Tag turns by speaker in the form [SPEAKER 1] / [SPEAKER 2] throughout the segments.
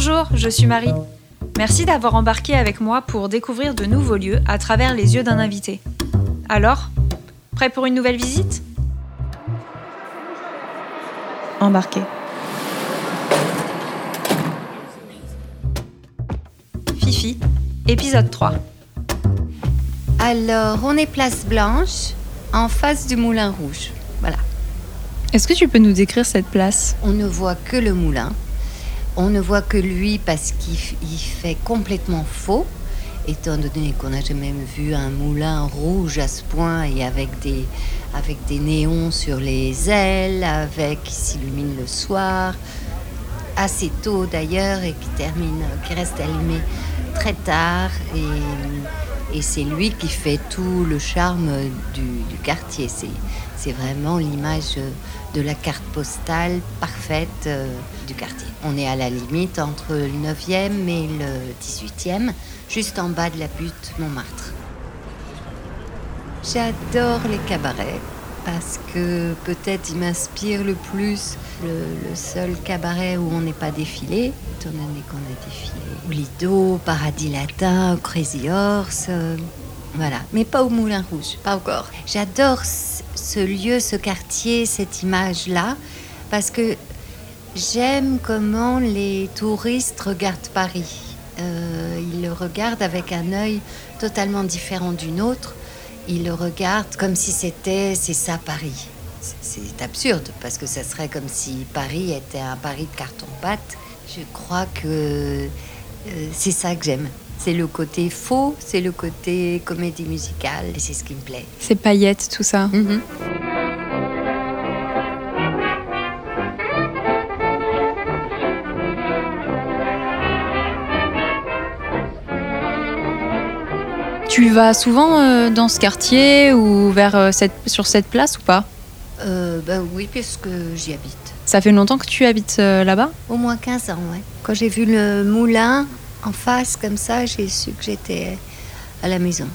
[SPEAKER 1] Bonjour, je suis Marie. Merci d'avoir embarqué avec moi pour découvrir de nouveaux lieux à travers les yeux d'un invité. Alors, prêt pour une nouvelle visite? Embarqué. Fifi, épisode 3.
[SPEAKER 2] Alors, on est place Blanche, en face du Moulin Rouge. Voilà.
[SPEAKER 1] Est-ce que tu peux nous décrire cette place?
[SPEAKER 2] On ne voit que le moulin. On ne voit que lui parce qu'il fait complètement faux, étant donné qu'on n'a jamais vu un moulin rouge à ce point et avec des, avec des néons sur les ailes, avec qui s'illumine le soir, assez tôt d'ailleurs et qui termine, qui reste allumé très tard. Et, et c'est lui qui fait tout le charme du, quartier. C'est vraiment l'image de la carte postale parfaite euh, du quartier. On est à la limite entre le 9e et le 18e, juste en bas de la butte Montmartre. J'adore les cabarets parce que peut-être il m'inspire le plus le, seul cabaret où on n'est pas défilé, étant donné qu'on a défilé Lido, Paradis Latin, Crazy Horse, euh, voilà, mais pas au Moulin Rouge, pas encore. J'adore ce lieu, ce quartier, cette image-là, parce que j'aime comment les touristes regardent Paris. Euh, ils le regardent avec un œil totalement différent du nôtre. Ils le regardent comme si c'était, c'est ça Paris. C'est absurde parce que ça serait comme si Paris était un Paris de carton-pâte. Je crois que c'est ça que j'aime. C'est le côté faux, c'est le côté comédie musicale, et c'est ce qui me plaît.
[SPEAKER 1] Ces paillettes, tout ça.
[SPEAKER 2] Mhm.
[SPEAKER 1] Tu vas souvent euh, dans ce quartier ou vers euh, cette, sur cette place ou pas?
[SPEAKER 2] Euh, Ben oui, puisque j'y habite.
[SPEAKER 1] Ça fait longtemps que tu habites euh, là-bas?
[SPEAKER 2] Au moins 15 ans, ouais. Quand j'ai vu le moulin en face comme ça, j'ai su que j'étais à la maison.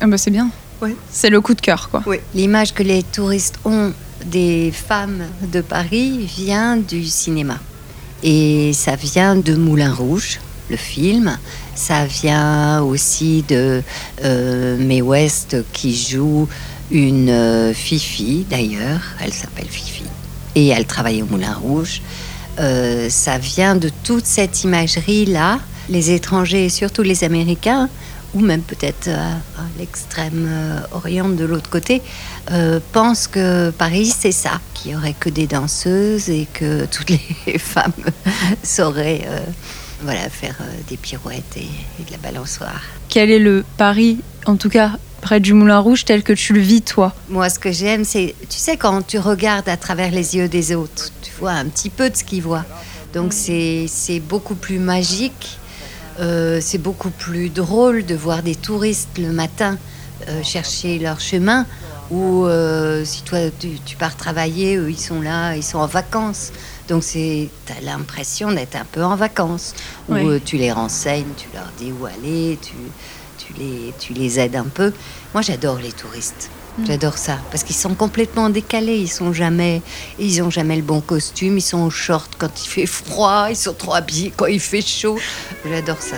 [SPEAKER 1] ah bah C'est bien.
[SPEAKER 2] Oui.
[SPEAKER 1] C'est le coup de cœur, quoi.
[SPEAKER 2] Oui. L'image que les touristes ont des femmes de Paris vient du cinéma. Et ça vient de Moulin Rouge, le film. Ça vient aussi de euh, Mae West qui joue une euh, Fifi, d'ailleurs. Elle s'appelle Fifi. Et elle travaille au Moulin Rouge. Euh, ça vient de toute cette imagerie-là. Les étrangers, et surtout les Américains, ou même peut-être à, à l'extrême euh, de l'autre côté, euh, pensent que Paris c'est ça, qu'il y aurait que des danseuses et que toutes les femmes sauraient euh, voilà, faire euh, des pirouettes et, et de la balançoire.
[SPEAKER 1] Quel est le Paris, en tout cas près du Moulin Rouge, tel que tu le vis, toi?
[SPEAKER 2] Moi, ce que j'aime, c'est, tu sais, quand tu regardes à travers les yeux des autres, tu vois un petit peu de ce qu'ils voient. Donc c'est, c'est beaucoup plus magique, euh, c'est beaucoup plus drôle de voir des touristes le matin euh, chercher leur chemin, ou euh, si toi tu, tu pars travailler, eux ils sont là, ils sont en vacances. Donc c'est, t'as l'impression d'être un peu en vacances, où
[SPEAKER 1] Oui.
[SPEAKER 2] euh, tu les renseignes, tu leur dis où aller, tu, tu, les, tu les aides un peu. Moi j'adore les touristes. J'adore ça parce qu'ils sont complètement décalés. Ils sont jamais, ils ont jamais le bon costume. Ils sont en short quand il fait froid. Ils sont trop habillés quand il fait chaud. J'adore ça.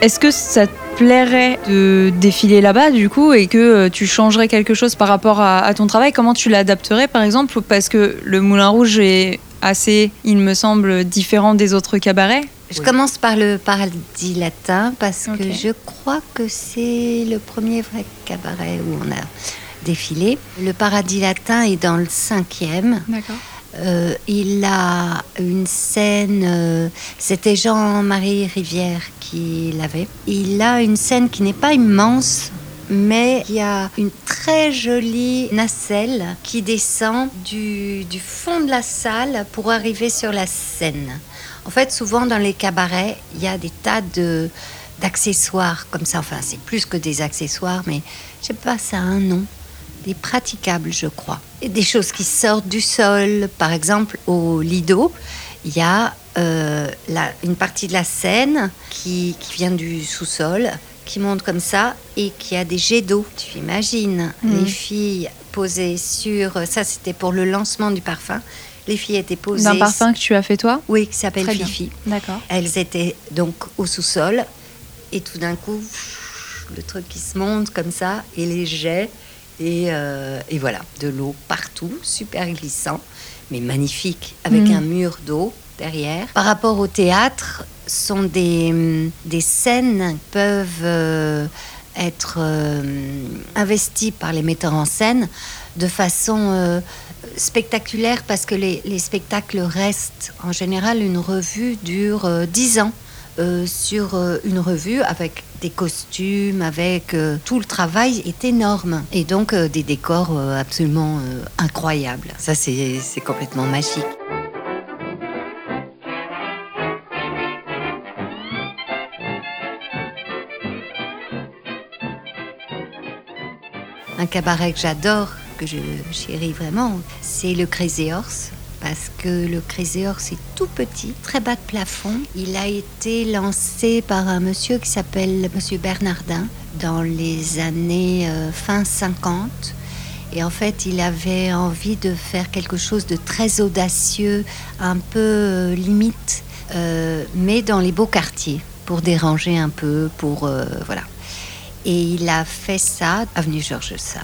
[SPEAKER 1] Est-ce que ça plairait de défiler là-bas, du coup, et que euh, tu changerais quelque chose par rapport à, à ton travail Comment tu l'adapterais, par exemple Parce que le Moulin Rouge est assez, il me semble, différent des autres cabarets?
[SPEAKER 2] Je
[SPEAKER 1] Oui.
[SPEAKER 2] commence par le paradis latin parce que je crois que c'est le premier vrai cabaret où on a défilé. Le paradis latin est dans le cinquième.
[SPEAKER 1] D'accord.
[SPEAKER 2] Euh, il a une scène, euh, c'était Jean-Marie Rivière qui l'avait. Il a une scène qui n'est pas immense, mais il y a une très jolie nacelle qui descend du, fond de la salle pour arriver sur la scène. En fait, souvent dans les cabarets, il y a des tas de d'accessoires comme ça. Enfin, c'est plus que des accessoires, mais je sais pas, ça a un nom des praticables, je crois. Et des choses qui sortent du sol. Par exemple, au Lido, il y a euh, la- une partie de la scène qui, qui vient du sous-sol, qui monte comme ça et qui a des jets d'eau. Tu imagines
[SPEAKER 1] Mhm.
[SPEAKER 2] les filles posées sur. Ça, c'était pour le lancement du parfum. Les filles étaient posées.
[SPEAKER 1] D'un parfum que tu as fait toi?
[SPEAKER 2] Oui, qui s'appelle. Fifi.
[SPEAKER 1] D'accord.
[SPEAKER 2] Elles étaient donc au sous-sol. Et tout d'un coup, le truc qui se monte comme ça, et les jets. Et, euh, et voilà, de l'eau partout, super glissant, mais magnifique, avec
[SPEAKER 1] Mhm.
[SPEAKER 2] un mur d'eau derrière. Par rapport au théâtre, sont des, hum, des scènes qui peuvent euh, être euh, investies par les metteurs en scène de façon spectaculaire parce que les, les spectacles restent en général une revue dure euh, 10 ans euh, sur euh, une revue avec costumes, avec euh, tout le travail est énorme et donc euh, des décors euh, absolument incroyables. Ça c'est c'est complètement magique. Un cabaret que j'adore, que je chéris vraiment, c'est le Crazy Horse. Parce que le Crazy Horse est tout petit, très bas de plafond. Il a été lancé par un monsieur qui s'appelle Monsieur Bernardin dans les années euh, fin 50. Et en fait, il avait envie de faire quelque chose de très audacieux, un peu euh, limite, euh, mais dans les beaux quartiers, pour déranger un peu, pour... voilà. Et il a fait ça, avenue Georges V,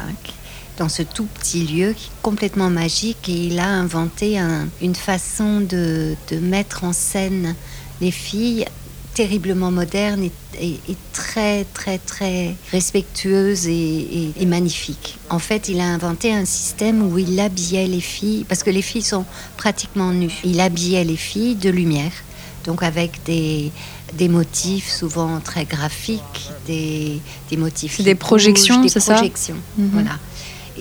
[SPEAKER 2] dans ce tout petit lieu qui est complètement magique. Et il a inventé un- une façon de, de mettre en scène les filles terriblement moderne et, et- et très très très respectueuse et, et- magnifique. En fait, il a inventé un système où il habillait les filles, parce que les filles sont pratiquement nues. Il habillait les filles de lumière, donc avec des, des motifs souvent très graphiques, des, des motifs
[SPEAKER 1] des projections,
[SPEAKER 2] des
[SPEAKER 1] c'est ça?
[SPEAKER 2] projections.
[SPEAKER 1] Mhm.
[SPEAKER 2] Voilà.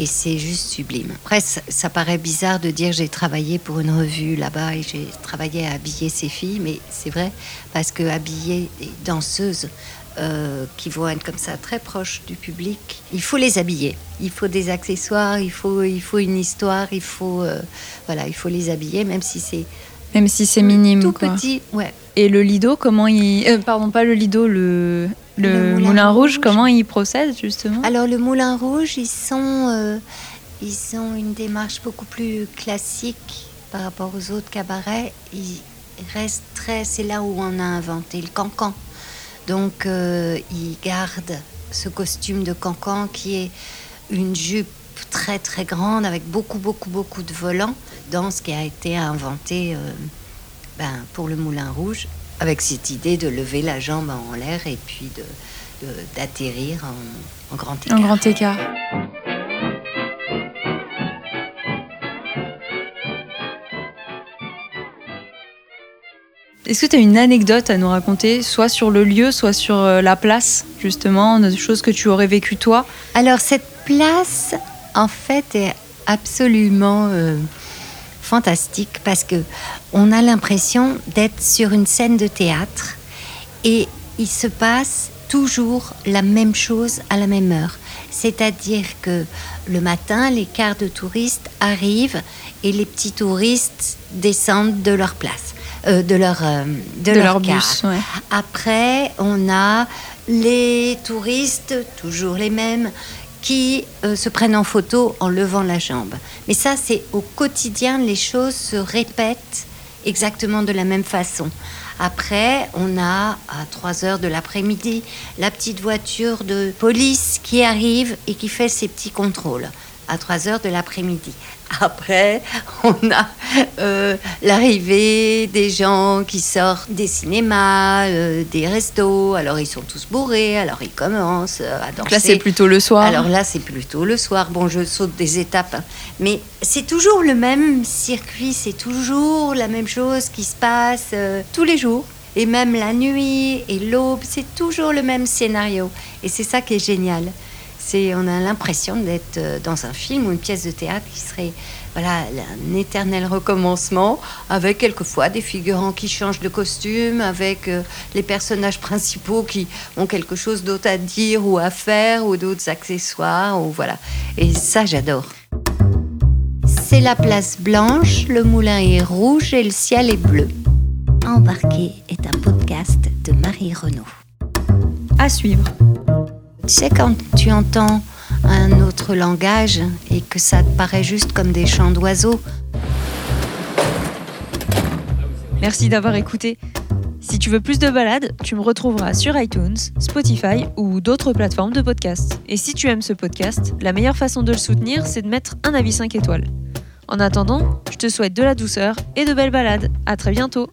[SPEAKER 2] Et c'est juste sublime. Après, ça, paraît bizarre de dire j'ai travaillé pour une revue là-bas et j'ai travaillé à habiller ces filles, mais c'est vrai parce que habiller des danseuses euh, qui vont être comme ça très proches du public, il faut les habiller. Il faut des accessoires, il faut, il faut une histoire, il faut, euh, voilà, il faut les habiller, même si c'est
[SPEAKER 1] Même si c'est minime.
[SPEAKER 2] tout
[SPEAKER 1] quoi.
[SPEAKER 2] petit. Ouais.
[SPEAKER 1] Et le Lido, comment il. euh, pardon, pas le Lido, le, le,
[SPEAKER 2] Le
[SPEAKER 1] moulin, rouge,
[SPEAKER 2] Rouge.
[SPEAKER 1] comment il procède justement
[SPEAKER 2] Alors le Moulin Rouge, ils sont, euh, ils ont une démarche beaucoup plus classique par rapport aux autres cabarets. Ils restent très, c'est là où on a inventé le cancan. Donc euh, ils gardent ce costume de cancan qui est une jupe très très grande avec beaucoup beaucoup beaucoup de volants dans ce qui a été inventé euh, ben, pour le Moulin Rouge avec cette idée de lever la jambe en l'air et puis de, de- d'atterrir en, en grand écart.
[SPEAKER 1] Un grand écart. Est-ce que tu as une anecdote à nous raconter, soit sur le lieu, soit sur euh, la place, justement, des choses que tu aurais vécues toi?
[SPEAKER 2] Alors cette place, en fait, est absolument euh, fantastique parce que on a l'impression d'être sur une scène de théâtre et il se passe toujours la même chose à la même heure. C'est-à-dire que le matin, les quarts de touristes arrivent et les petits touristes descendent de leur place, euh, de leur, euh, de
[SPEAKER 1] De
[SPEAKER 2] leur,
[SPEAKER 1] leur
[SPEAKER 2] car.
[SPEAKER 1] bus, ouais.
[SPEAKER 2] Après, on a les touristes, toujours les mêmes, qui euh, se prennent en photo en levant la jambe. Mais ça, c'est au quotidien, les choses se répètent exactement de la même façon. Après, on a à 3 heures de l'après-midi la petite voiture de police qui arrive et qui fait ses petits contrôles à 3 heures de l'après-midi. Après, on a euh, l'arrivée des gens qui sortent des cinémas, euh, des restos. Alors, ils sont tous bourrés, alors ils commencent euh, à danser.
[SPEAKER 1] Là, c'est plutôt le soir.
[SPEAKER 2] Alors là, c'est plutôt le soir. Bon, je saute des étapes, hein. mais c'est toujours le même circuit, c'est toujours la même chose qui se passe euh, tous les jours. Et même la nuit et l'aube, c'est toujours le même scénario. Et c'est ça qui est génial. C'est, on a l'impression d'être euh, dans un film ou une pièce de théâtre qui serait voilà, un éternel recommencement, avec quelquefois des figurants qui changent de costume, avec euh, les personnages principaux qui ont quelque chose d'autre à dire ou à faire, ou d'autres accessoires, ou voilà. Et ça, j'adore. C'est la place blanche, le moulin est rouge et le ciel est bleu. Embarqué est un podcast de Marie Renaud.
[SPEAKER 1] À suivre.
[SPEAKER 2] Tu sais, quand tu entends un autre langage et que ça te paraît juste comme des chants d'oiseaux.
[SPEAKER 1] Merci d'avoir écouté. Si tu veux plus de balades, tu me retrouveras sur iTunes, Spotify ou d'autres plateformes de podcast. Et si tu aimes ce podcast, la meilleure façon de le soutenir, c'est de mettre un avis 5 étoiles. En attendant, je te souhaite de la douceur et de belles balades. À très bientôt!